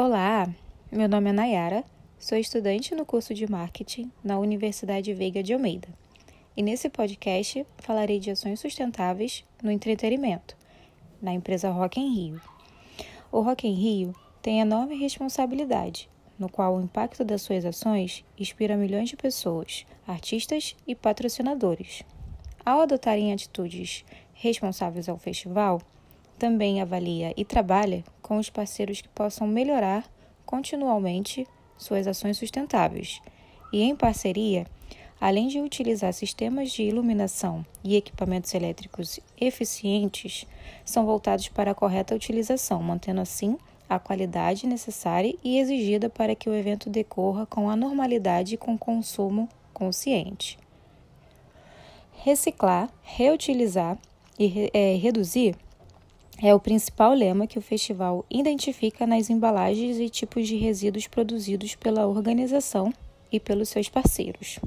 Olá, meu nome é Nayara, sou estudante no curso de Marketing na Universidade Veiga de Almeida. E nesse podcast falarei de ações sustentáveis no entretenimento, na empresa Rock em Rio. O Rock em Rio tem enorme responsabilidade, no qual o impacto das suas ações inspira milhões de pessoas, artistas e patrocinadores. Ao adotarem atitudes responsáveis ao festival, também avalia e trabalha com os parceiros que possam melhorar continuamente suas ações sustentáveis e, em parceria, além de utilizar sistemas de iluminação e equipamentos elétricos eficientes, são voltados para a correta utilização, mantendo assim a qualidade necessária e exigida para que o evento decorra com a normalidade e com consumo consciente. Reciclar, reutilizar e é, reduzir é o principal lema que o festival identifica nas embalagens e tipos de resíduos produzidos pela organização e pelos seus parceiros.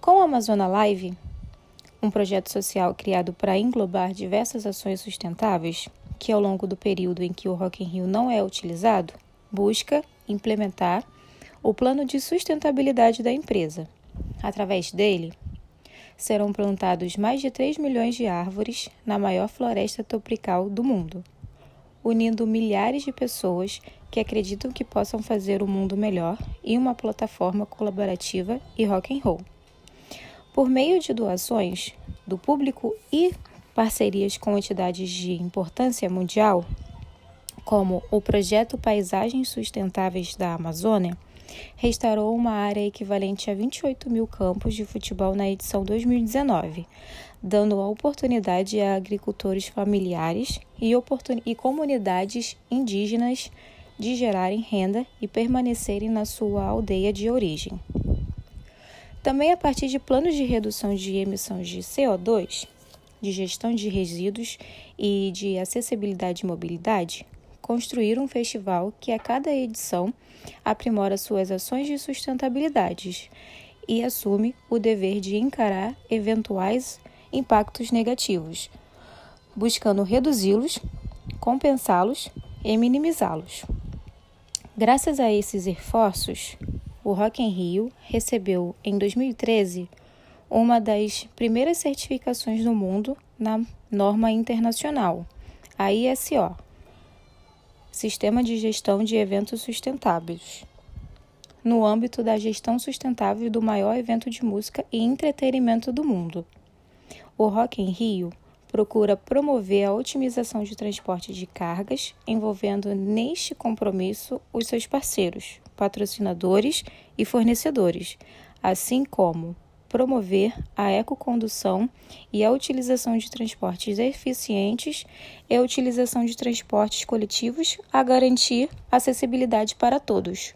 Com a Amazona Live, um projeto social criado para englobar diversas ações sustentáveis, que ao longo do período em que o Rock in Rio não é utilizado, busca implementar o plano de sustentabilidade da empresa. Através dele, serão plantados mais de 3 milhões de árvores na maior floresta tropical do mundo, unindo milhares de pessoas que acreditam que possam fazer o mundo melhor em uma plataforma colaborativa e rock and roll. Por meio de doações do público e parcerias com entidades de importância mundial, como o projeto Paisagens Sustentáveis da Amazônia, restaurou uma área equivalente a 28 mil campos de futebol na edição 2019, dando a oportunidade a agricultores familiares e, e comunidades indígenas de gerarem renda e permanecerem na sua aldeia de origem. Também a partir de planos de redução de emissões de CO2, de gestão de resíduos e de acessibilidade e mobilidade, construir um festival que a cada edição aprimora suas ações de sustentabilidade e assume o dever de encarar eventuais impactos negativos, buscando reduzi-los, compensá-los e minimizá-los. Graças a esses esforços, o Rock in Rio recebeu em 2013 uma das primeiras certificações do mundo na norma internacional, a ISO, Sistema de Gestão de Eventos Sustentáveis, no âmbito da gestão sustentável do maior evento de música e entretenimento do mundo. O Rock in Rio procura promover a otimização de transporte de cargas, envolvendo neste compromisso os seus parceiros, patrocinadores e fornecedores, assim como promover a ecocondução e a utilização de transportes eficientes e a utilização de transportes coletivos a garantir acessibilidade para todos.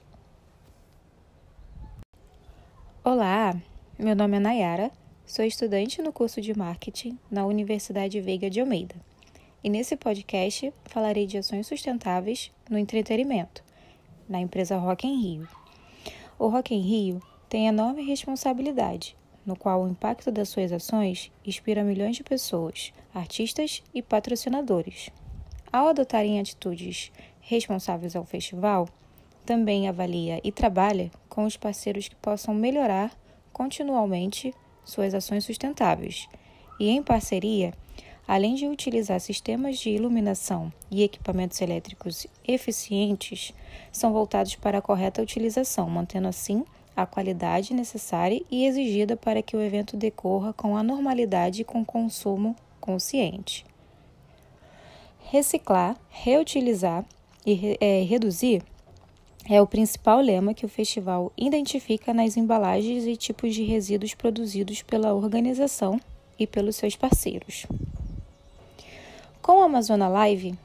Olá, meu nome é Nayara, sou estudante no curso de Marketing na Universidade Veiga de Almeida. E nesse podcast falarei de ações sustentáveis no entretenimento, na empresa Rock em Rio. O Rock em Rio tem enorme responsabilidade no qual o impacto das suas ações inspira milhões de pessoas, artistas e patrocinadores. Ao adotarem atitudes responsáveis ao festival, também avalia e trabalha com os parceiros que possam melhorar continuamente suas ações sustentáveis e, em parceria, além de utilizar sistemas de iluminação e equipamentos elétricos eficientes, são voltados para a correta utilização, mantendo assim a qualidade necessária e exigida para que o evento decorra com a normalidade e com consumo consciente. Reciclar, reutilizar e é, reduzir é o principal lema que o festival identifica nas embalagens e tipos de resíduos produzidos pela organização e pelos seus parceiros. Com a Amazona Live,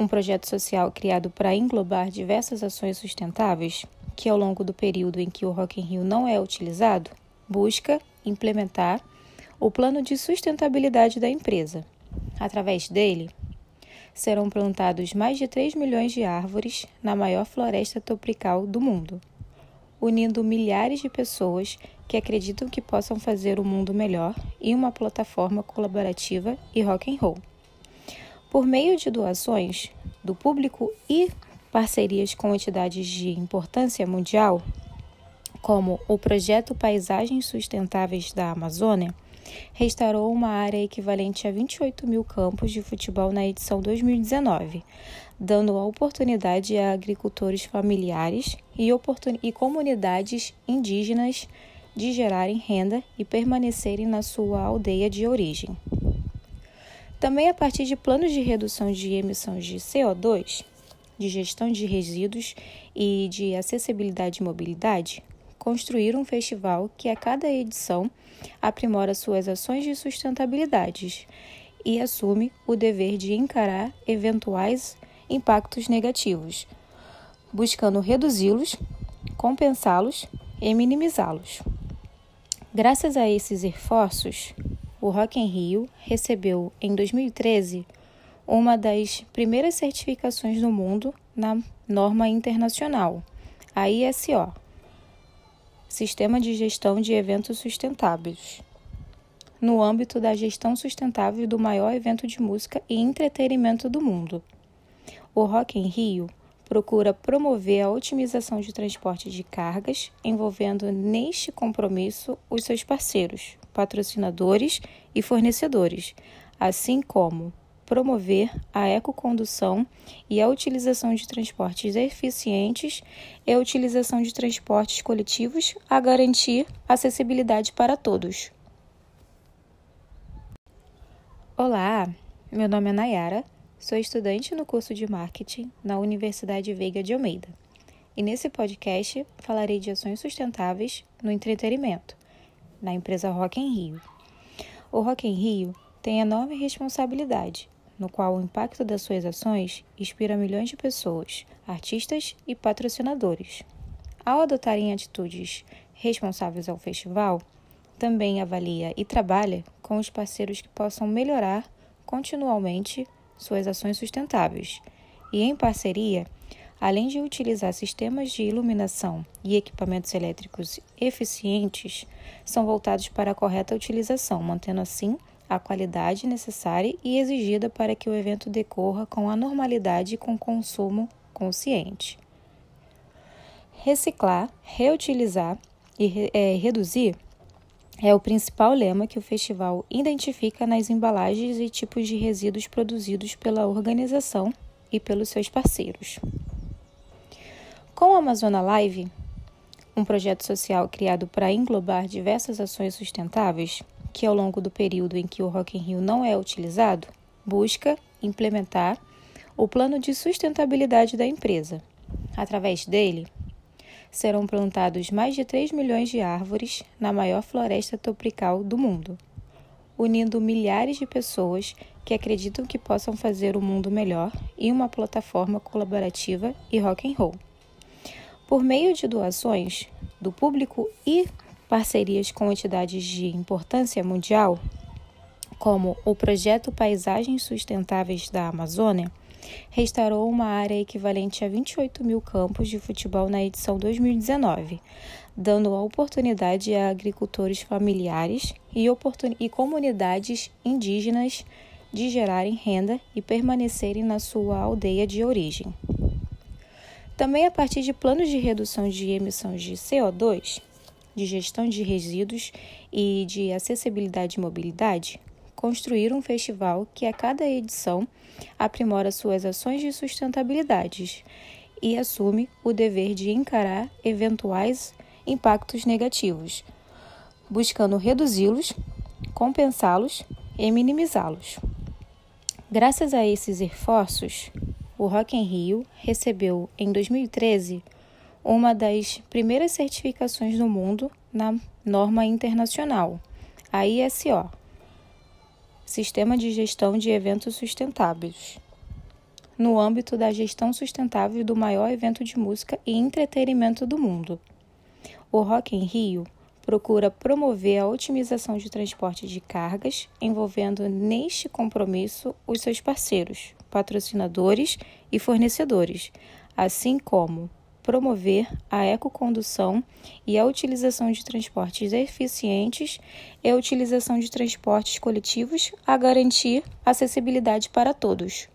um projeto social criado para englobar diversas ações sustentáveis, que ao longo do período em que o Rock in Rio não é utilizado, busca implementar o plano de sustentabilidade da empresa. Através dele, serão plantados mais de 3 milhões de árvores na maior floresta tropical do mundo, unindo milhares de pessoas que acreditam que possam fazer o mundo melhor em uma plataforma colaborativa e rock and roll. Por meio de doações do público e parcerias com entidades de importância mundial, como o Projeto Paisagens Sustentáveis da Amazônia, restaurou uma área equivalente a 28 mil campos de futebol na edição 2019, dando a oportunidade a agricultores familiares e, e comunidades indígenas de gerarem renda e permanecerem na sua aldeia de origem. Também a partir de planos de redução de emissões de CO2, de gestão de resíduos e de acessibilidade e mobilidade, construir um festival que a cada edição aprimora suas ações de sustentabilidade e assume o dever de encarar eventuais impactos negativos, buscando reduzi-los, compensá-los e minimizá-los. Graças a esses esforços, o Rock in Rio recebeu em 2013 uma das primeiras certificações do mundo na norma internacional, a ISO, Sistema de Gestão de Eventos Sustentáveis, no âmbito da gestão sustentável do maior evento de música e entretenimento do mundo. O Rock in Rio procura promover a otimização de transporte de cargas, envolvendo neste compromisso os seus parceiros, patrocinadores e fornecedores, assim como promover a ecocondução e a utilização de transportes eficientes e a utilização de transportes coletivos a garantir acessibilidade para todos. Olá, meu nome é Nayara Sou estudante no curso de marketing na Universidade Veiga de Almeida. E nesse podcast falarei de ações sustentáveis no entretenimento, na empresa Rock em Rio. O Rock em Rio tem enorme responsabilidade, no qual o impacto das suas ações inspira milhões de pessoas, artistas e patrocinadores. Ao adotarem atitudes responsáveis ao festival, também avalia e trabalha com os parceiros que possam melhorar continuamente suas ações sustentáveis e, em parceria, além de utilizar sistemas de iluminação e equipamentos elétricos eficientes, são voltados para a correta utilização, mantendo assim a qualidade necessária e exigida para que o evento decorra com a normalidade e com consumo consciente. Reciclar, reutilizar e é, reduzir é o principal lema que o festival identifica nas embalagens e tipos de resíduos produzidos pela organização e pelos seus parceiros. Com o Amazona Live, um projeto social criado para englobar diversas ações sustentáveis, que ao longo do período em que o Rock in Rio não é utilizado, busca implementar o plano de sustentabilidade da empresa. Através dele, serão plantados mais de 3 milhões de árvores na maior floresta tropical do mundo, unindo milhares de pessoas que acreditam que possam fazer o mundo melhor em uma plataforma colaborativa e rock and roll. Por meio de doações do público e parcerias com entidades de importância mundial, como o Projeto Paisagens Sustentáveis da Amazônia, restaurou uma área equivalente a 28 mil campos de futebol na edição 2019, dando a oportunidade a agricultores familiares e, e comunidades indígenas de gerarem renda e permanecerem na sua aldeia de origem. Também a partir de planos de redução de emissões de CO2, de gestão de resíduos e de acessibilidade e mobilidade, construir um festival que a cada edição aprimora suas ações de sustentabilidade e assume o dever de encarar eventuais impactos negativos, buscando reduzi-los, compensá-los e minimizá-los. Graças a esses esforços, o Rock in Rio recebeu em 2013 uma das primeiras certificações do mundo na norma internacional, a ISO, Sistema de Gestão de Eventos Sustentáveis, no âmbito da gestão sustentável do maior evento de música e entretenimento do mundo. O Rock in Rio procura promover a otimização de transporte de cargas, envolvendo neste compromisso os seus parceiros, patrocinadores e fornecedores, assim como promover a ecocondução e a utilização de transportes eficientes e a utilização de transportes coletivos a garantir acessibilidade para todos.